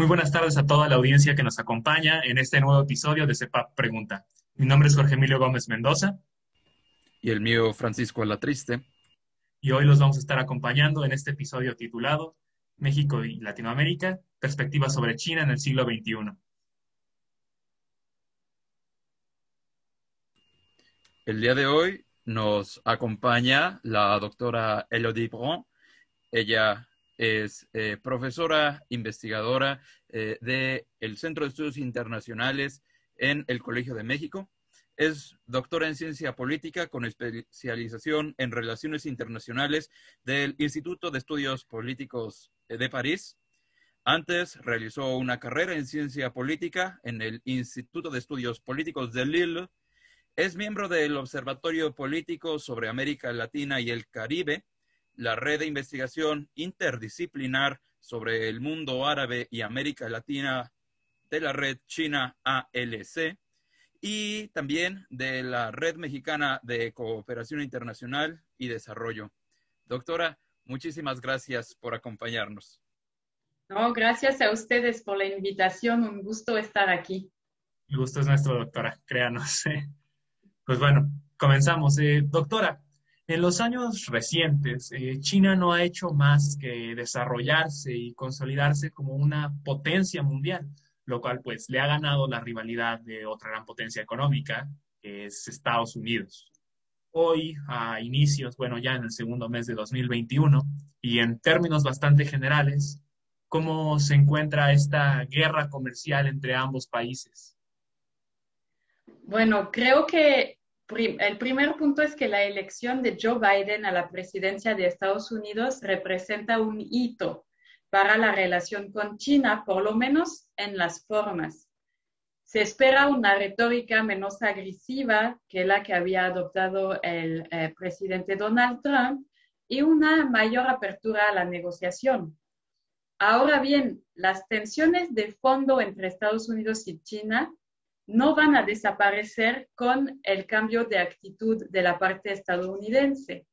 Muy buenas tardes a toda la audiencia que nos acompaña en este nuevo episodio de CEPAP Pregunta. Mi nombre es Jorge Emilio Gómez Mendoza. Y el mío, Francisco Alatriste. Y hoy los vamos a estar acompañando en este episodio titulado México y Latinoamérica, perspectivas sobre China en el siglo XXI. El día de hoy nos acompaña la doctora Elodie Bron. Ella es eh, profesora investigadora eh, del Centro de Estudios Internacionales en el Colegio de México. Es doctora en ciencia política con especialización en relaciones internacionales del Instituto de Estudios Políticos de París. Antes realizó una carrera en ciencia política en el Instituto de Estudios Políticos de Lille. Es miembro del Observatorio Político sobre América Latina y el Caribe la red de investigación interdisciplinar sobre el mundo árabe y América Latina de la red China ALC y también de la red mexicana de cooperación internacional y desarrollo. Doctora, muchísimas gracias por acompañarnos. No, gracias a ustedes por la invitación. Un gusto estar aquí. El gusto es nuestro, doctora, créanos. Pues bueno, comenzamos. Eh, doctora, en los años recientes, eh, China no ha hecho más que desarrollarse y consolidarse como una potencia mundial, lo cual pues le ha ganado la rivalidad de otra gran potencia económica, que es Estados Unidos. Hoy, a inicios, bueno, ya en el segundo mes de 2021, y en términos bastante generales, ¿cómo se encuentra esta guerra comercial entre ambos países? Bueno, creo que el primer punto es que la elección de Joe Biden a la presidencia de Estados Unidos representa un hito para la relación con China, por lo menos en las formas. Se espera una retórica menos agresiva que la que había adoptado el eh, presidente Donald Trump y una mayor apertura a la negociación. Ahora bien, las tensiones de fondo entre Estados Unidos y China no van a desaparecer con el cambio de actitud de la parte estadounidense.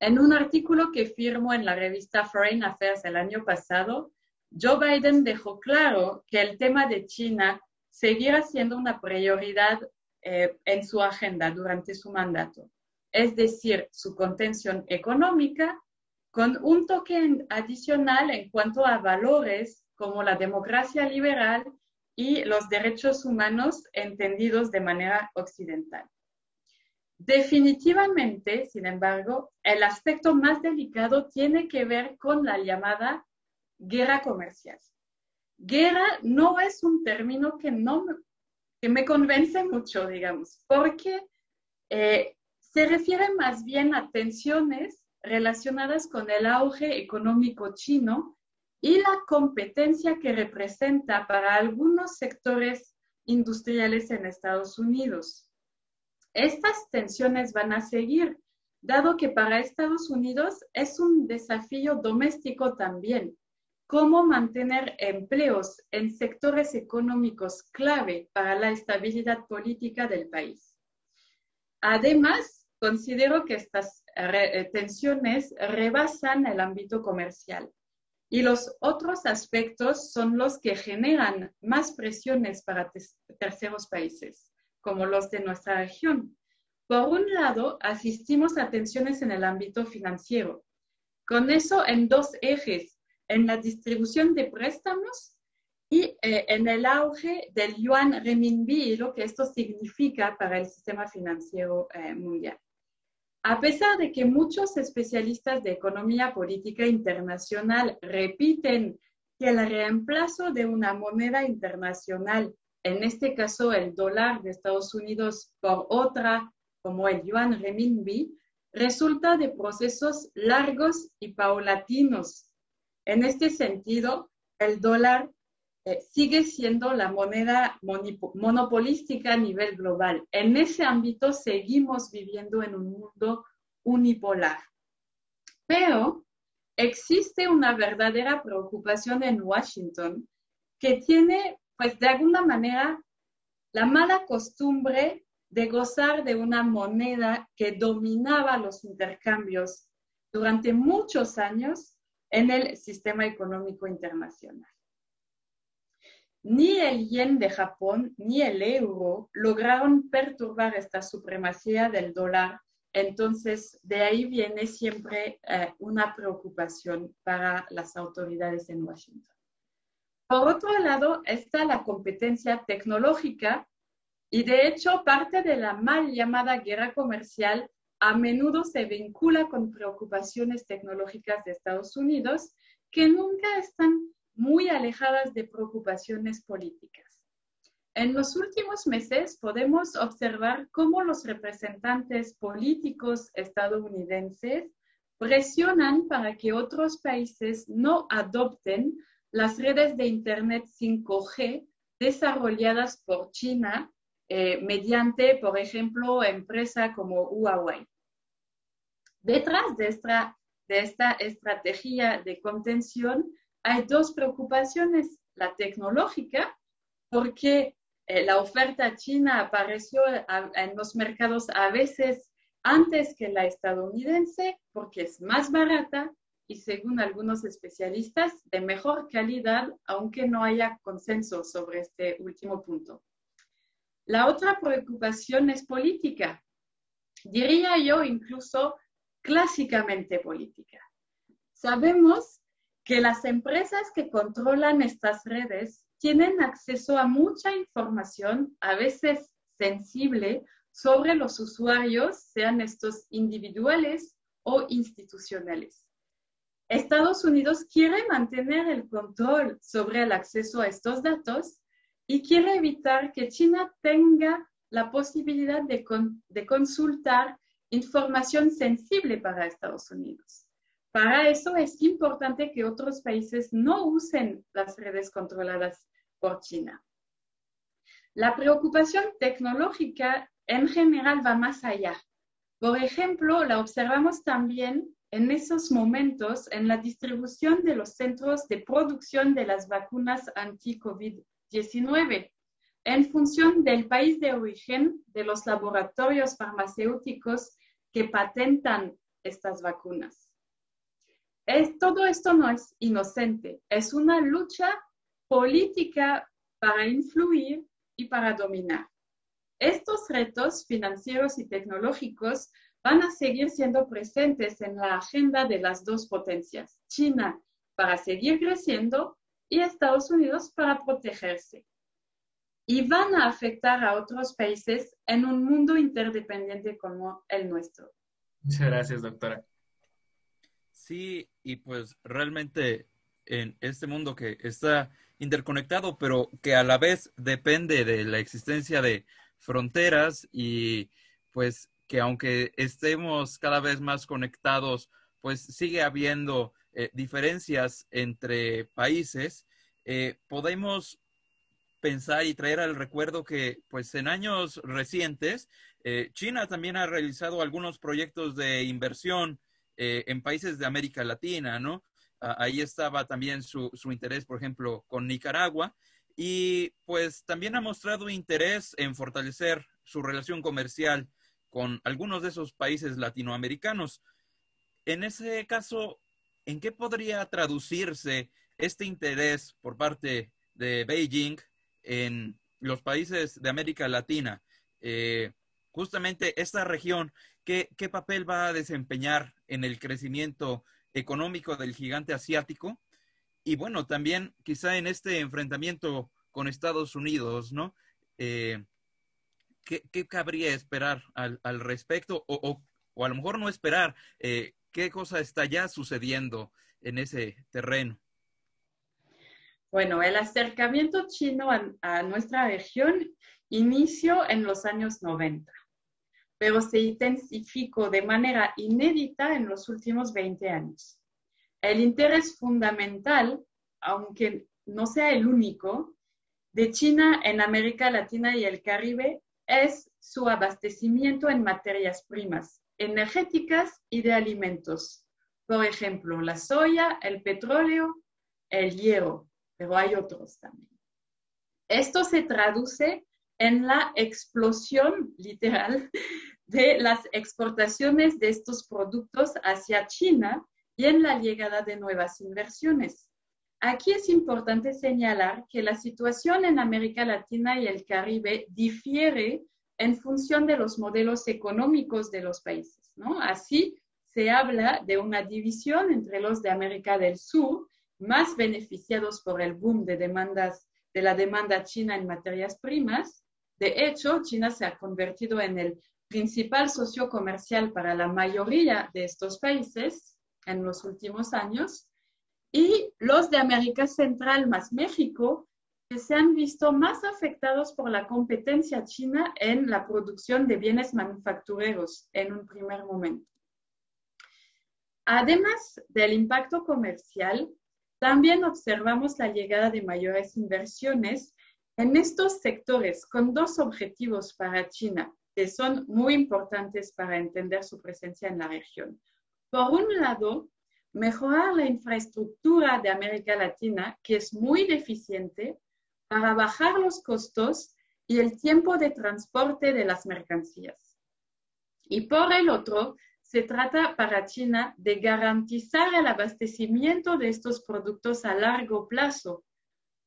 En un artículo que firmó en la revista Foreign Affairs el año pasado, Joe Biden dejó claro que el tema de China seguirá siendo una prioridad eh, en su agenda durante su mandato, es decir, su contención económica con un toque adicional en cuanto a valores como la democracia liberal y los derechos humanos entendidos de manera occidental. Definitivamente, sin embargo, el aspecto más delicado tiene que ver con la llamada guerra comercial. Guerra no es un término que, no, que me convence mucho, digamos, porque eh, se refiere más bien a tensiones relacionadas con el auge económico chino y la competencia que representa para algunos sectores industriales en Estados Unidos. Estas tensiones van a seguir, dado que para Estados Unidos es un desafío doméstico también, cómo mantener empleos en sectores económicos clave para la estabilidad política del país. Además, considero que estas eh, tensiones rebasan el ámbito comercial y los otros aspectos son los que generan más presiones para terceros países, como los de nuestra región. Por un lado, asistimos a tensiones en el ámbito financiero. Con eso en dos ejes, en la distribución de préstamos y eh, en el auge del yuan renminbi y lo que esto significa para el sistema financiero eh, mundial. A pesar de que muchos especialistas de economía política internacional repiten que el reemplazo de una moneda internacional, en este caso el dólar de Estados Unidos por otra como el yuan renminbi, resulta de procesos largos y paulatinos. En este sentido, el dólar eh, sigue siendo la moneda monopolística a nivel global. En ese ámbito seguimos viviendo en un mundo unipolar. Pero existe una verdadera preocupación en Washington que tiene, pues de alguna manera, la mala costumbre de gozar de una moneda que dominaba los intercambios durante muchos años en el sistema económico internacional. Ni el yen de Japón ni el euro lograron perturbar esta supremacía del dólar. Entonces, de ahí viene siempre eh, una preocupación para las autoridades en Washington. Por otro lado, está la competencia tecnológica y de hecho parte de la mal llamada guerra comercial a menudo se vincula con preocupaciones tecnológicas de Estados Unidos que nunca están muy alejadas de preocupaciones políticas. En los últimos meses podemos observar cómo los representantes políticos estadounidenses presionan para que otros países no adopten las redes de Internet 5G desarrolladas por China eh, mediante, por ejemplo, empresas como Huawei. Detrás de esta, de esta estrategia de contención hay dos preocupaciones. La tecnológica, porque eh, la oferta china apareció en los mercados a veces antes que la estadounidense, porque es más barata y según algunos especialistas, de mejor calidad, aunque no haya consenso sobre este último punto. La otra preocupación es política, diría yo incluso clásicamente política. Sabemos que las empresas que controlan estas redes tienen acceso a mucha información, a veces sensible, sobre los usuarios, sean estos individuales o institucionales. Estados Unidos quiere mantener el control sobre el acceso a estos datos y quiere evitar que China tenga la posibilidad de, consultar información sensible para Estados Unidos. Para eso es importante que otros países no usen las redes controladas por China. La preocupación tecnológica en general va más allá. Por ejemplo, la observamos también en esos momentos en la distribución de los centros de producción de las vacunas anti-COVID-19 en función del país de origen de los laboratorios farmacéuticos que patentan estas vacunas. Todo esto no es inocente, es una lucha política para influir y para dominar. Estos retos financieros y tecnológicos van a seguir siendo presentes en la agenda de las dos potencias, China para seguir creciendo y Estados Unidos para protegerse. Y van a afectar a otros países en un mundo interdependiente como el nuestro. Muchas gracias, doctora. Sí, y pues realmente en este mundo que está interconectado, pero que a la vez depende de la existencia de fronteras y pues que aunque estemos cada vez más conectados, pues sigue habiendo eh, diferencias entre países, eh, podemos pensar y traer al recuerdo que pues en años recientes eh, China también ha realizado algunos proyectos de inversión en países de América Latina, ¿no? ahí estaba también su, su interés, por ejemplo, con Nicaragua y pues también ha mostrado interés en fortalecer su relación comercial con algunos de esos países latinoamericanos. En ese caso, ¿en qué podría traducirse este interés por parte de Beijing en los países de América Latina? Eh, justamente esta región, ¿qué, ¿qué papel va a desempeñar en el crecimiento económico del gigante asiático? Y bueno, también quizá en este enfrentamiento con Estados Unidos, ¿no? Eh, ¿qué, cabría esperar al, respecto? O, a lo mejor no esperar, eh, ¿qué cosa está ya sucediendo en ese terreno? Bueno, el acercamiento chino a, nuestra región inició en los años 90, pero se intensificó de manera inédita en los últimos 20 años. El interés fundamental, aunque no sea el único, de China en América Latina y el Caribe es su abastecimiento en materias primas energéticas y de alimentos. Por ejemplo, la soya, el petróleo, el hierro, pero hay otros también. Esto se traduce en la explosión literal de las exportaciones de estos productos hacia China y en la llegada de nuevas inversiones. aquí es importante señalar que la situación en América Latina y el Caribe difiere en función de los modelos económicos de los países. Así se habla de una división entre los de América del Sur, más beneficiados por el boom de, demandas, de la demanda china en materias primas. De hecho, China se ha convertido en el principal socio comercial para la mayoría de estos países en los últimos años, y los de América Central más México, que se han visto más afectados por la competencia china en la producción de bienes manufactureros en un primer momento. Además del impacto comercial, también observamos la llegada de mayores inversiones en estos sectores con dos objetivos para China, que son muy importantes para entender su presencia en la región. Por un lado, mejorar la infraestructura de América Latina, que es muy deficiente, para bajar los costos y el tiempo de transporte de las mercancías. Y por el otro, se trata para China de garantizar el abastecimiento de estos productos a largo plazo,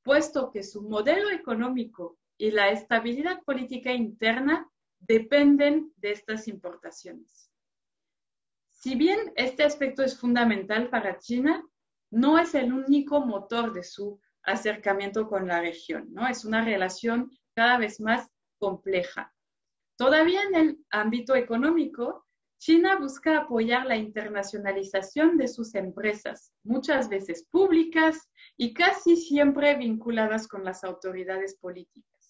puesto que su modelo económico y la estabilidad política interna dependen de estas importaciones. Si bien este aspecto es fundamental para China, no es el único motor de su acercamiento con la región, ¿no? Es una relación cada vez más compleja. Todavía en el ámbito económico, China busca apoyar la internacionalización de sus empresas, muchas veces públicas y casi siempre vinculadas con las autoridades políticas.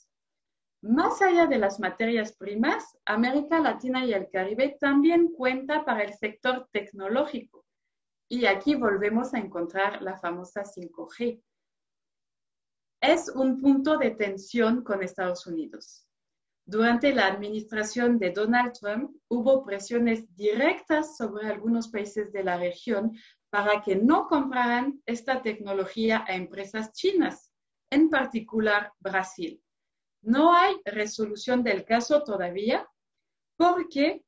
Más allá de las materias primas, América Latina y el Caribe también cuenta para el sector tecnológico. Y aquí volvemos a encontrar la famosa 5G es un punto de tensión con Estados Unidos. Durante la administración de Donald Trump hubo presiones directas sobre algunos países de la región para que no compraran esta tecnología a empresas chinas, en particular Brasil. No hay resolución del caso todavía porque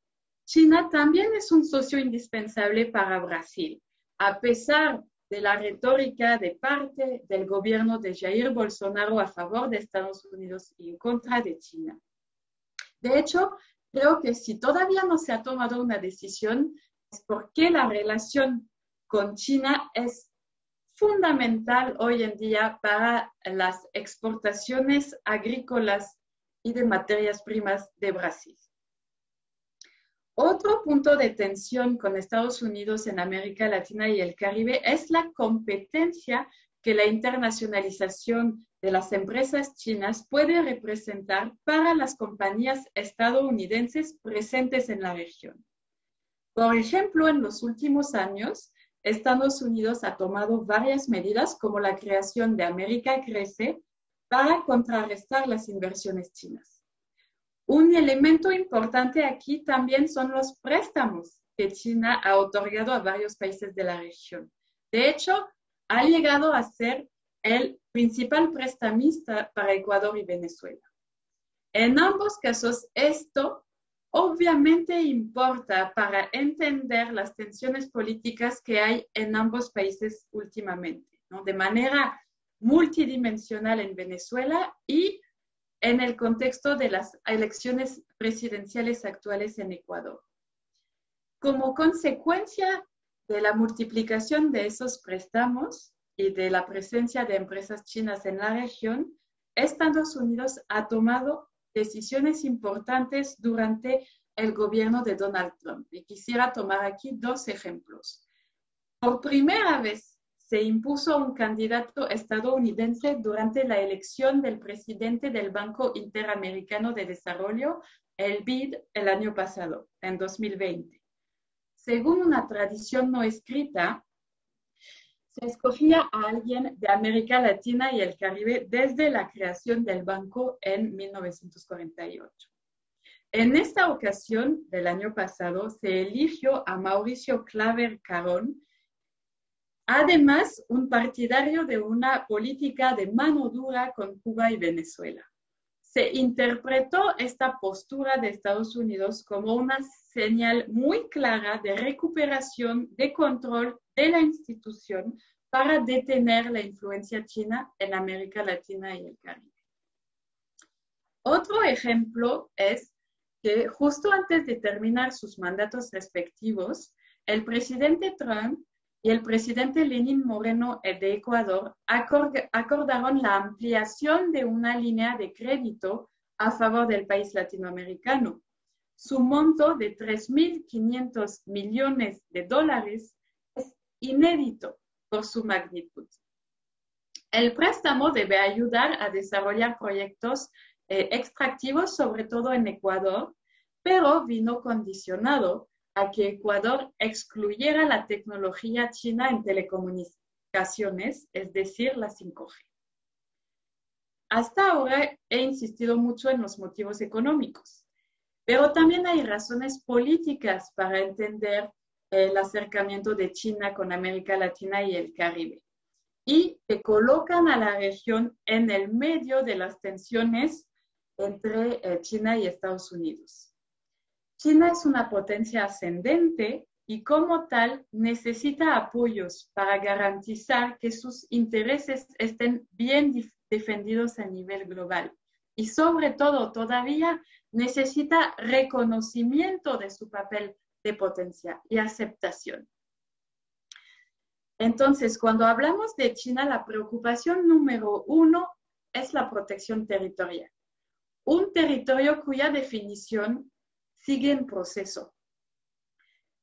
China también es un socio indispensable para Brasil, a pesar de la retórica de parte del gobierno de Jair Bolsonaro a favor de Estados Unidos y en contra de China. De hecho, creo que si todavía no se ha tomado una decisión, es porque la relación con China es fundamental hoy en día para las exportaciones agrícolas y de materias primas de Brasil. Otro punto de tensión con Estados Unidos en América Latina y el Caribe es la competencia que la internacionalización de las empresas chinas puede representar para las compañías estadounidenses presentes en la región. Por ejemplo, en los últimos años, Estados Unidos ha tomado varias medidas como la creación de América Crece para contrarrestar las inversiones chinas. Un elemento importante aquí también son los préstamos que China ha otorgado a varios países de la región. De hecho, ha llegado a ser el principal prestamista para Ecuador y Venezuela. En ambos casos, esto obviamente importa para entender las tensiones políticas que hay en ambos países últimamente, de manera multidimensional en Venezuela y en el contexto de las elecciones presidenciales actuales en Ecuador. Como consecuencia de la multiplicación de esos préstamos y de la presencia de empresas chinas en la región, Estados Unidos ha tomado decisiones importantes durante el gobierno de Donald Trump. Y quisiera tomar aquí dos ejemplos. Por primera vez se impuso un candidato estadounidense durante la elección del presidente del Banco Interamericano de Desarrollo, el BID, el año pasado, en 2020. Según una tradición no escrita, se escogía a alguien de América Latina y el Caribe desde la creación del banco en 1948. En esta ocasión del año pasado se eligió a Mauricio Claver Carón, Además, un partidario de una política de mano dura con Cuba y Venezuela. Se interpretó esta postura de Estados Unidos como una señal muy clara de recuperación de control de la institución para detener la influencia china en América Latina y el Caribe. Otro ejemplo es que justo antes de terminar sus mandatos respectivos, el presidente Trump y el presidente Lenin Moreno de Ecuador acordaron la ampliación de una línea de crédito a favor del país latinoamericano. Su monto de 3.500 millones de dólares es inédito por su magnitud. El préstamo debe ayudar a desarrollar proyectos eh, extractivos, sobre todo en Ecuador, pero vino condicionado a que Ecuador excluyera la tecnología china en telecomunicaciones, es decir, la 5G. Hasta ahora he insistido mucho en los motivos económicos, pero también hay razones políticas para entender el acercamiento de China con América Latina y el Caribe y que colocan a la región en el medio de las tensiones entre eh, China y Estados Unidos. China es una potencia ascendente y como tal necesita apoyos para garantizar que sus intereses estén bien defendidos a nivel global. Y sobre todo, todavía necesita reconocimiento de su papel de potencia y aceptación. Entonces, cuando hablamos de China, la preocupación número uno es la protección territorial. Un territorio cuya definición sigue en proceso.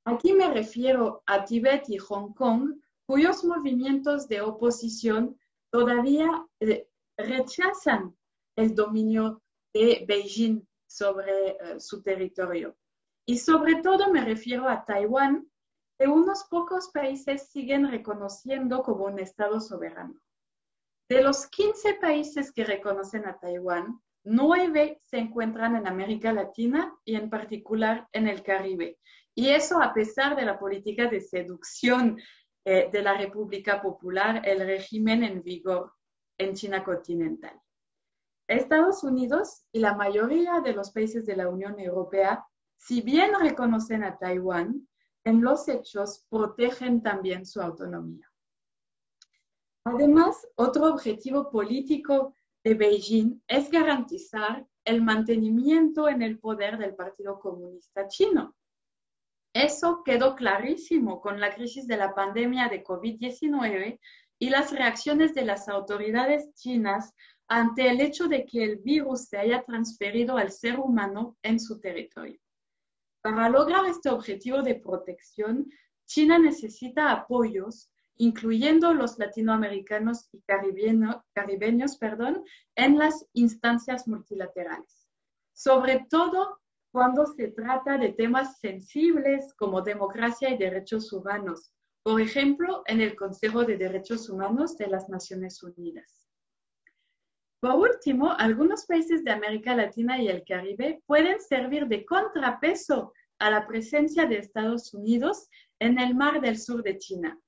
Aquí me refiero a Tibet y Hong Kong, cuyos movimientos de oposición todavía eh, rechazan el dominio de Beijing sobre eh, su territorio. Y sobre todo me refiero a Taiwán, que unos pocos países siguen reconociendo como un Estado soberano. De los 15 países que reconocen a Taiwán, nueve se encuentran en América Latina y en particular en el Caribe. Y eso a pesar de la política de seducción eh, de la República Popular, el régimen en vigor en China continental. Estados Unidos y la mayoría de los países de la Unión Europea, si bien reconocen a Taiwán, en los hechos protegen también su autonomía. Además, otro objetivo político de Beijing es garantizar el mantenimiento en el poder del Partido Comunista Chino. Eso quedó clarísimo con la crisis de la pandemia de COVID-19 y las reacciones de las autoridades chinas ante el hecho de que el virus se haya transferido al ser humano en su territorio. Para lograr este objetivo de protección, China necesita apoyos incluyendo los latinoamericanos y caribeños perdón, en las instancias multilaterales, sobre todo cuando se trata de temas sensibles como democracia y derechos humanos, por ejemplo, en el Consejo de Derechos Humanos de las Naciones Unidas. Por último, algunos países de América Latina y el Caribe pueden servir de contrapeso a la presencia de Estados Unidos en el mar del sur de China,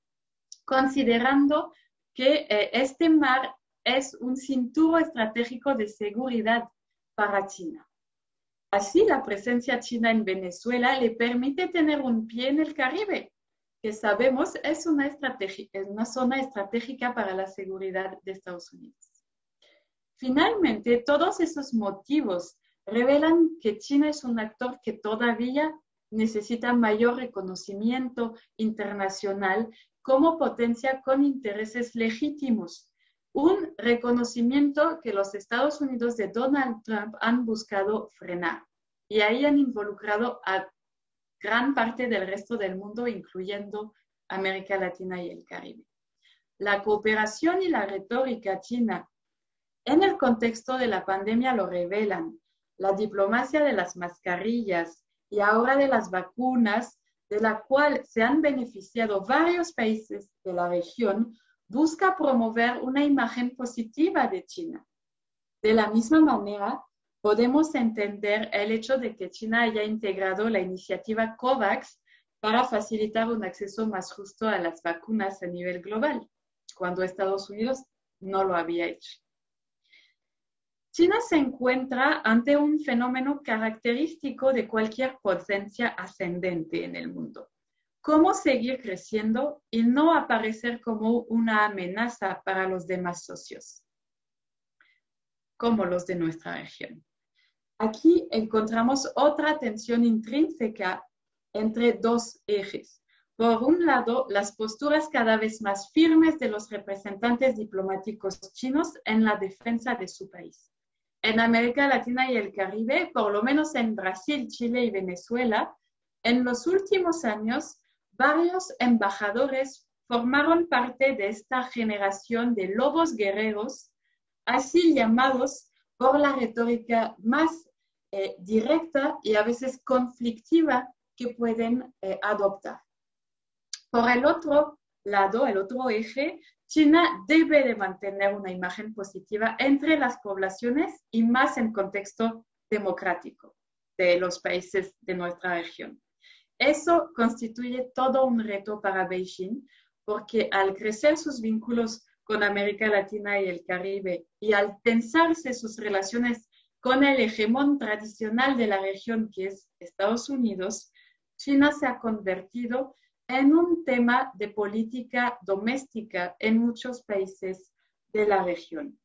considerando que eh, este mar es un cinturón estratégico de seguridad para China. Así, la presencia china en Venezuela le permite tener un pie en el Caribe, que sabemos es una, es una zona estratégica para la seguridad de Estados Unidos. Finalmente, todos esos motivos revelan que China es un actor que todavía necesita mayor reconocimiento internacional como potencia con intereses legítimos. Un reconocimiento que los Estados Unidos de Donald Trump han buscado frenar y ahí han involucrado a gran parte del resto del mundo, incluyendo América Latina y el Caribe. La cooperación y la retórica china en el contexto de la pandemia lo revelan. La diplomacia de las mascarillas y ahora de las vacunas de la cual se han beneficiado varios países de la región, busca promover una imagen positiva de China. De la misma manera, podemos entender el hecho de que China haya integrado la iniciativa COVAX para facilitar un acceso más justo a las vacunas a nivel global, cuando Estados Unidos no lo había hecho. China se encuentra ante un fenómeno característico de cualquier potencia ascendente en el mundo. cómo seguir creciendo y no aparecer como una amenaza para los demás socios, como los de nuestra región. Aquí encontramos otra tensión intrínseca entre dos ejes. Por un lado, las posturas cada vez más firmes de los representantes diplomáticos chinos en la defensa de su país. En América Latina y el Caribe, por lo menos en Brasil, Chile y Venezuela, en los últimos años, varios embajadores formaron parte de esta generación de lobos guerreros, así llamados por la retórica más eh, directa y a veces conflictiva que pueden eh, adoptar. Por el otro lado, el otro eje, China debe de mantener una imagen positiva entre las poblaciones y más en contexto democrático de los países de nuestra región. Eso constituye todo un reto para Beijing porque al crecer sus vínculos con América Latina y el Caribe y al tensarse sus relaciones con el hegemón tradicional de la región que es Estados Unidos, China se ha convertido en un tema de política doméstica en muchos países de la región.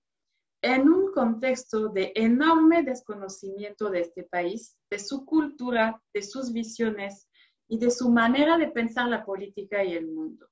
En un contexto de enorme desconocimiento de este país, de su cultura, de sus visiones y de su manera de pensar la política y el mundo.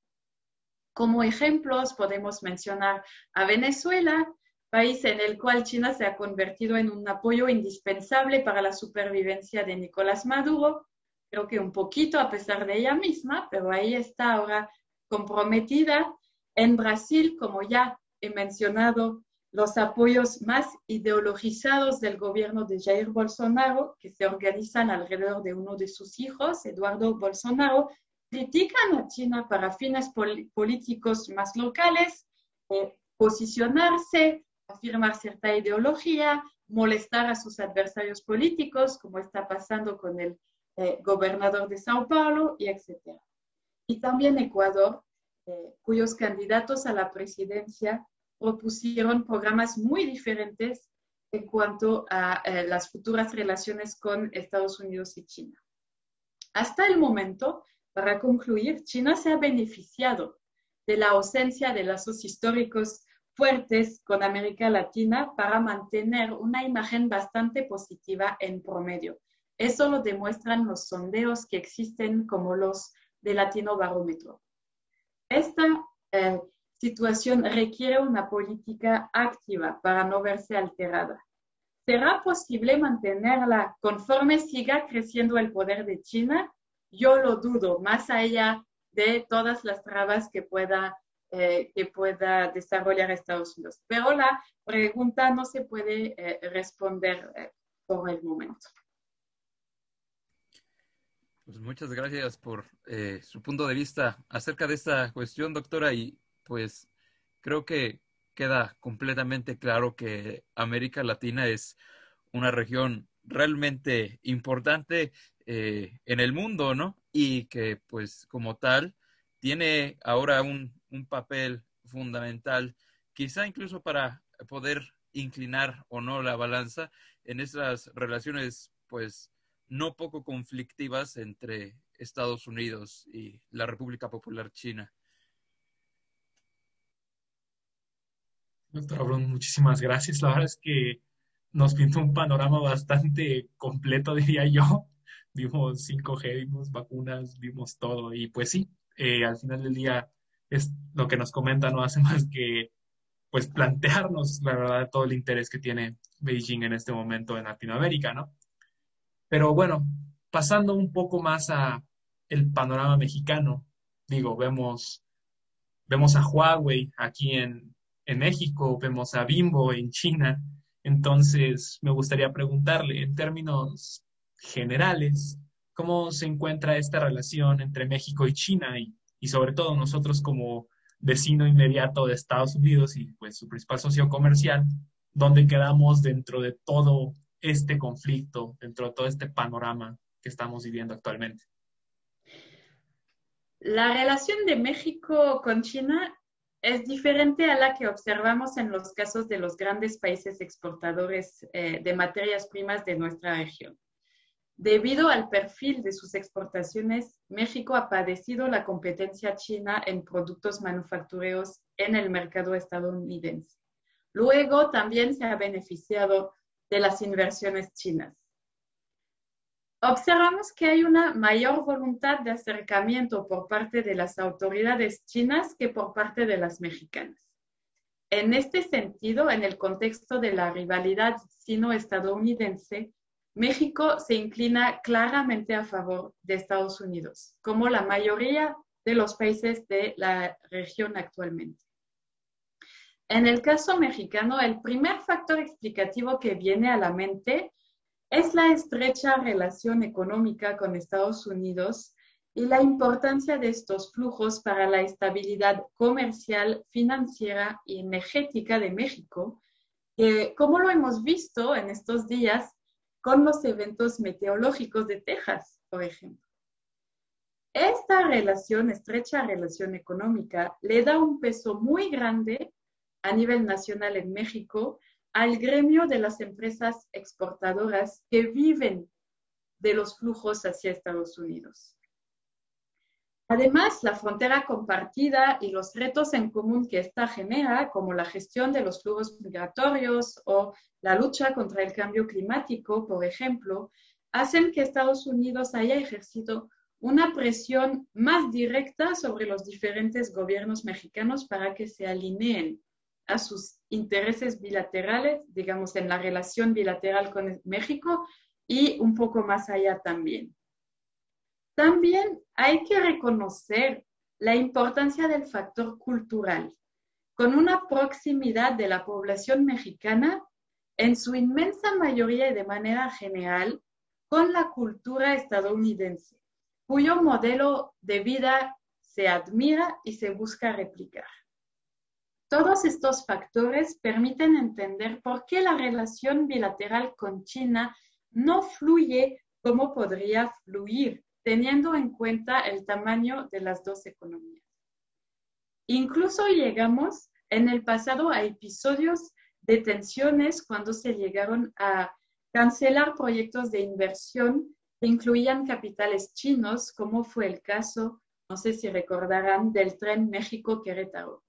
Como ejemplos podemos mencionar a Venezuela, país en el cual China se ha convertido en un apoyo indispensable para la supervivencia de Nicolás Maduro, creo que un poquito a pesar de ella misma, pero ahí está ahora comprometida. En Brasil, como ya he mencionado, los apoyos más ideologizados del gobierno de Jair Bolsonaro, que se organizan alrededor de uno de sus hijos, Eduardo Bolsonaro, critican a China para fines políticos más locales, eh, posicionarse, afirmar cierta ideología, molestar a sus adversarios políticos, como está pasando con el eh, gobernador de Sao Paulo, y etc. Y también Ecuador, eh, cuyos candidatos a la presidencia propusieron programas muy diferentes en cuanto a eh, las futuras relaciones con Estados Unidos y China. Hasta el momento, para concluir, China se ha beneficiado de la ausencia de lazos históricos fuertes con América Latina para mantener una imagen bastante positiva en promedio. Eso lo demuestran los sondeos que existen como los de Latino Barómetro. Esta eh, situación requiere una política activa para no verse alterada. ¿Será posible mantenerla conforme siga creciendo el poder de China? Yo lo dudo, más allá de todas las trabas que pueda, eh, que pueda desarrollar Estados Unidos. Pero la pregunta no se puede eh, responder por el momento. Pues muchas gracias por eh, su punto de vista acerca de esta cuestión, doctora, y pues creo que queda completamente claro que América Latina es una región realmente importante eh, en el mundo, ¿no? Y que pues como tal tiene ahora un, un papel fundamental, quizá incluso para poder inclinar o no la balanza en esas relaciones pues no poco conflictivas entre Estados Unidos y la República Popular China. Doctor Abrón, muchísimas gracias. La verdad es que nos pintó un panorama bastante completo, diría yo. Vimos 5G, vimos vacunas, vimos todo. Y pues sí, eh, al final del día es lo que nos comenta, no hace más que pues plantearnos, la verdad, todo el interés que tiene Beijing en este momento en Latinoamérica, ¿no? Pero bueno, pasando un poco más a el panorama mexicano, digo, vemos, vemos a Huawei aquí en, en México, vemos a Bimbo en China. Entonces, me gustaría preguntarle, en términos generales, ¿cómo se encuentra esta relación entre México y China y, y sobre todo nosotros como vecino inmediato de Estados Unidos y pues su principal socio comercial, dónde quedamos dentro de todo este conflicto, dentro de todo este panorama que estamos viviendo actualmente? La relación de México con China es diferente a la que observamos en los casos de los grandes países exportadores eh, de materias primas de nuestra región. Debido al perfil de sus exportaciones, México ha padecido la competencia china en productos manufactureros en el mercado estadounidense. Luego también se ha beneficiado de las inversiones chinas. Observamos que hay una mayor voluntad de acercamiento por parte de las autoridades chinas que por parte de las mexicanas. En este sentido, en el contexto de la rivalidad sino-estadounidense, México se inclina claramente a favor de Estados Unidos, como la mayoría de los países de la región actualmente. En el caso mexicano, el primer factor explicativo que viene a la mente es la estrecha relación económica con Estados Unidos y la importancia de estos flujos para la estabilidad comercial, financiera y energética de México, que, como lo hemos visto en estos días, con los eventos meteorológicos de Texas, por ejemplo. Esta relación, estrecha relación económica, le da un peso muy grande a nivel nacional en México al gremio de las empresas exportadoras que viven de los flujos hacia Estados Unidos. Además, la frontera compartida y los retos en común que esta genera, como la gestión de los flujos migratorios o la lucha contra el cambio climático, por ejemplo, hacen que Estados Unidos haya ejercido una presión más directa sobre los diferentes gobiernos mexicanos para que se alineen a sus intereses bilaterales, digamos, en la relación bilateral con México y un poco más allá también. También hay que reconocer la importancia del factor cultural, con una proximidad de la población mexicana en su inmensa mayoría y de manera general con la cultura estadounidense, cuyo modelo de vida se admira y se busca replicar. Todos estos factores permiten entender por qué la relación bilateral con China no fluye como podría fluir teniendo en cuenta el tamaño de las dos economías. Incluso llegamos en el pasado a episodios de tensiones cuando se llegaron a cancelar proyectos de inversión que incluían capitales chinos, como fue el caso, no sé si recordarán, del tren México-Querétaro.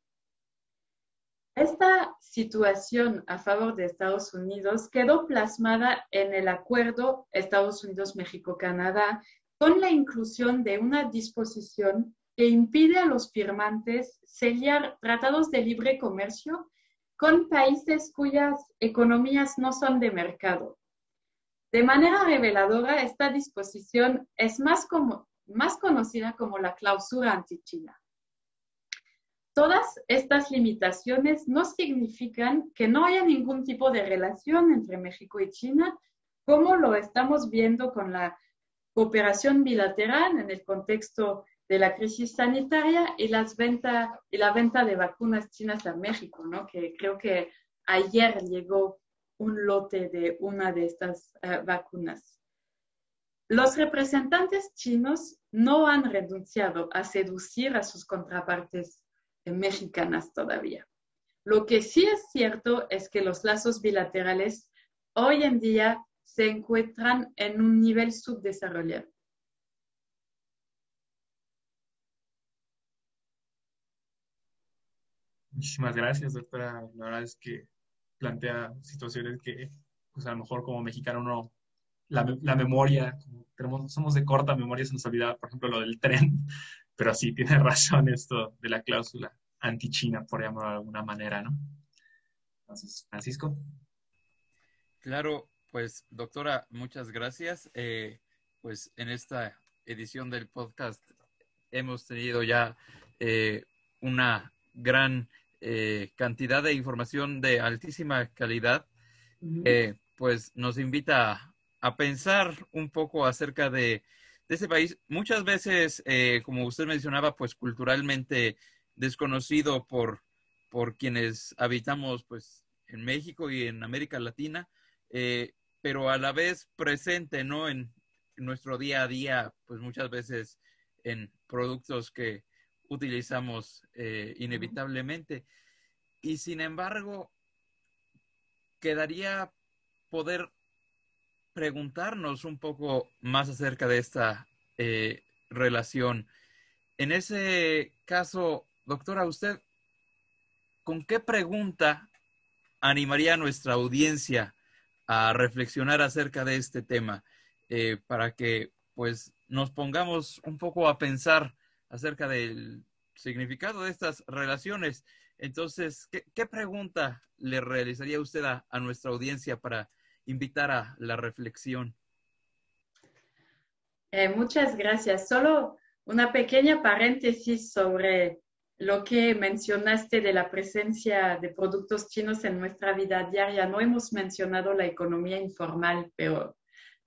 Esta situación a favor de Estados Unidos quedó plasmada en el acuerdo Estados Unidos-México-Canadá con la inclusión de una disposición que impide a los firmantes sellar tratados de libre comercio con países cuyas economías no son de mercado. De manera reveladora, esta disposición es más, más conocida como la clausura anti-China. Todas estas limitaciones no significan que no haya ningún tipo de relación entre México y China, como lo estamos viendo con la cooperación bilateral en el contexto de la crisis sanitaria y, la venta de vacunas chinas a México, ¿no? que creo que ayer llegó un lote de una de estas eh, vacunas. Los representantes chinos no han renunciado a seducir a sus contrapartes mexicanas todavía. Lo que sí es cierto es que los lazos bilaterales hoy en día se encuentran en un nivel subdesarrollado. Muchísimas gracias, doctora. La verdad es que plantea situaciones que, pues a lo mejor como mexicano no, la, memoria, tenemos, somos de corta memoria, se nos olvida, por ejemplo, lo del tren, pero sí, tiene razón esto de la cláusula anti-China, por llamarlo de alguna manera, ¿no? Entonces, Francisco. Claro, pues doctora, muchas gracias. Eh, pues en esta edición del podcast hemos tenido ya eh, una gran eh, cantidad de información de altísima calidad. pues nos invita a, pensar un poco acerca de, de ese país. Muchas veces, como usted mencionaba, pues culturalmente desconocido por, por quienes habitamos pues en México y en América Latina pero a la vez presente, ¿no? En, nuestro día a día, pues muchas veces en productos que utilizamos eh, inevitablemente. Y sin embargo, quedaría poder preguntarnos un poco más acerca de esta eh, relación. En ese caso, doctora, usted, ¿con qué pregunta animaría a nuestra audiencia a reflexionar acerca de este tema eh, para que pues nos pongamos un poco a pensar acerca del significado de estas relaciones. Entonces, ¿qué, pregunta le realizaría usted a, nuestra audiencia para invitar a la reflexión? Eh, muchas gracias. Solo una pequeña paréntesis sobre lo que mencionaste de la presencia de productos chinos en nuestra vida diaria. No hemos mencionado la economía informal, pero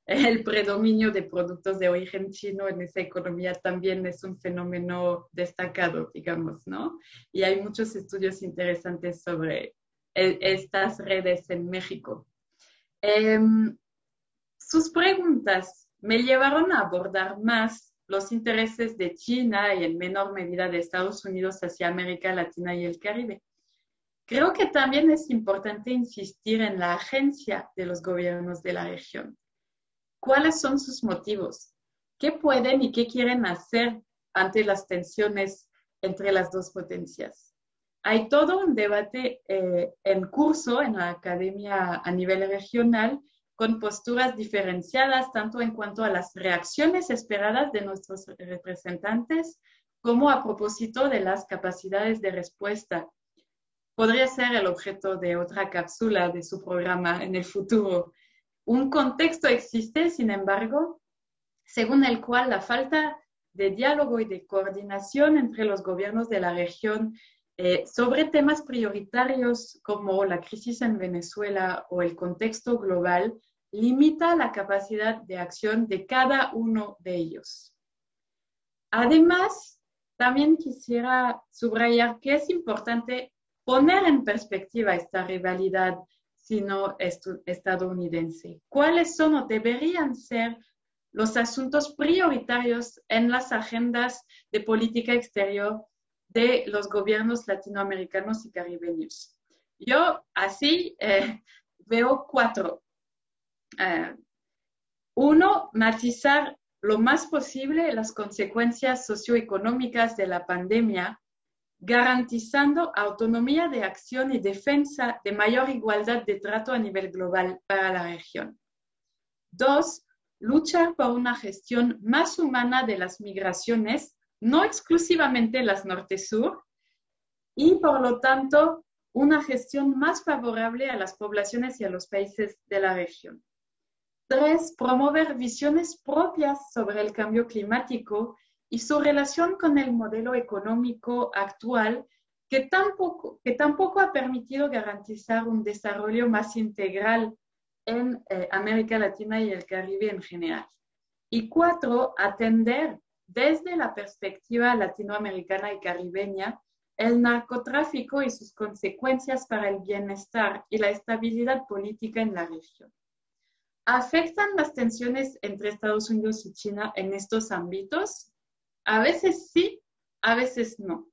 el predominio de productos de origen chino en esa economía también es un fenómeno destacado, digamos, ¿no? Y hay muchos estudios interesantes sobre e, estas redes en México. Em, sus preguntas me llevaron a abordar más los intereses de China y en menor medida de Estados Unidos hacia América Latina y el Caribe. Creo que también es importante insistir en la agencia de los gobiernos de la región. ¿Cuáles son sus motivos? ¿Qué pueden y qué quieren hacer ante las tensiones entre las dos potencias? Hay todo un debate eh, en curso en la academia a nivel regional con posturas diferenciadas tanto en cuanto a las reacciones esperadas de nuestros representantes como a propósito de las capacidades de respuesta. Podría ser el objeto de otra cápsula de su programa en el futuro. Un contexto existe, sin embargo, según el cual la falta de diálogo y de coordinación entre los gobiernos de la región eh, sobre temas prioritarios como la crisis en Venezuela o el contexto global limita la capacidad de acción de cada uno de ellos. Además, también quisiera subrayar que es importante poner en perspectiva esta rivalidad sino-estadounidense. ¿Cuáles son o deberían ser los asuntos prioritarios en las agendas de política exterior de los gobiernos latinoamericanos y caribeños? Yo así eh, veo cuatro eh, uno, matizar lo más posible las consecuencias socioeconómicas de la pandemia, garantizando autonomía de acción y defensa de mayor igualdad de trato a nivel global para la región. Dos, luchar por una gestión más humana de las migraciones, no exclusivamente las norte-sur, y por lo tanto una gestión más favorable a las poblaciones y a los países de la región. Tres, promover visiones propias sobre el cambio climático y su relación con el modelo económico actual que tampoco, ha permitido garantizar un desarrollo más integral en eh, América Latina y el Caribe en general. Y cuatro, atender desde la perspectiva latinoamericana y caribeña el narcotráfico y sus consecuencias para el bienestar y la estabilidad política en la región. ¿Afectan las tensiones entre Estados Unidos y China en estos ámbitos? A veces sí, a veces no.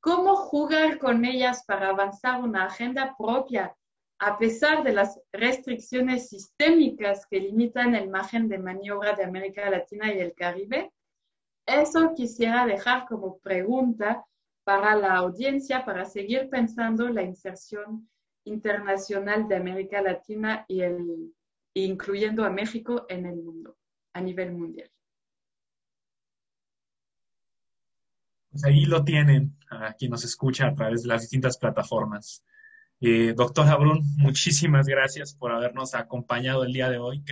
¿Cómo jugar con ellas para avanzar una agenda propia a pesar de las restricciones sistémicas que limitan el margen de maniobra de América Latina y el Caribe? Eso quisiera dejar como pregunta para la audiencia para seguir pensando la inserción internacional de América Latina y el incluyendo a México en el mundo, a nivel mundial. Pues ahí lo tienen, a quien nos escucha a través de las distintas plataformas. Eh, doctor Abrun, muchísimas gracias por habernos acompañado el día de hoy.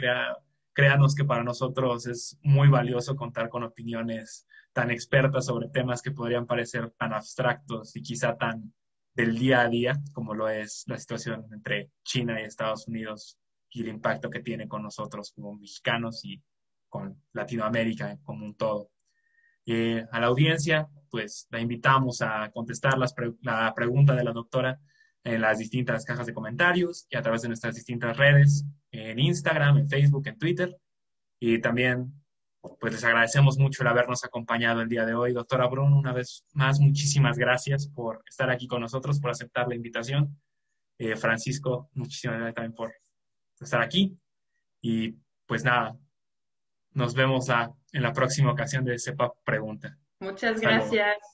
Créanos que para nosotros es muy valioso contar con opiniones tan expertas sobre temas que podrían parecer tan abstractos y quizá tan del día a día como lo es la situación entre China y Estados Unidos y el impacto que tiene con nosotros como mexicanos y con Latinoamérica como un todo. Eh, a la audiencia, pues la invitamos a contestar la pregunta de la doctora en las distintas cajas de comentarios y a través de nuestras distintas redes, en Instagram, en Facebook, en Twitter. Y también, pues les agradecemos mucho el habernos acompañado el día de hoy. Doctora Bruno, una vez más, muchísimas gracias por estar aquí con nosotros, por aceptar la invitación. Eh, Francisco, muchísimas gracias también por estar aquí. Y pues nada, nos vemos en la próxima ocasión de Sepa Pregunta. Muchas gracias.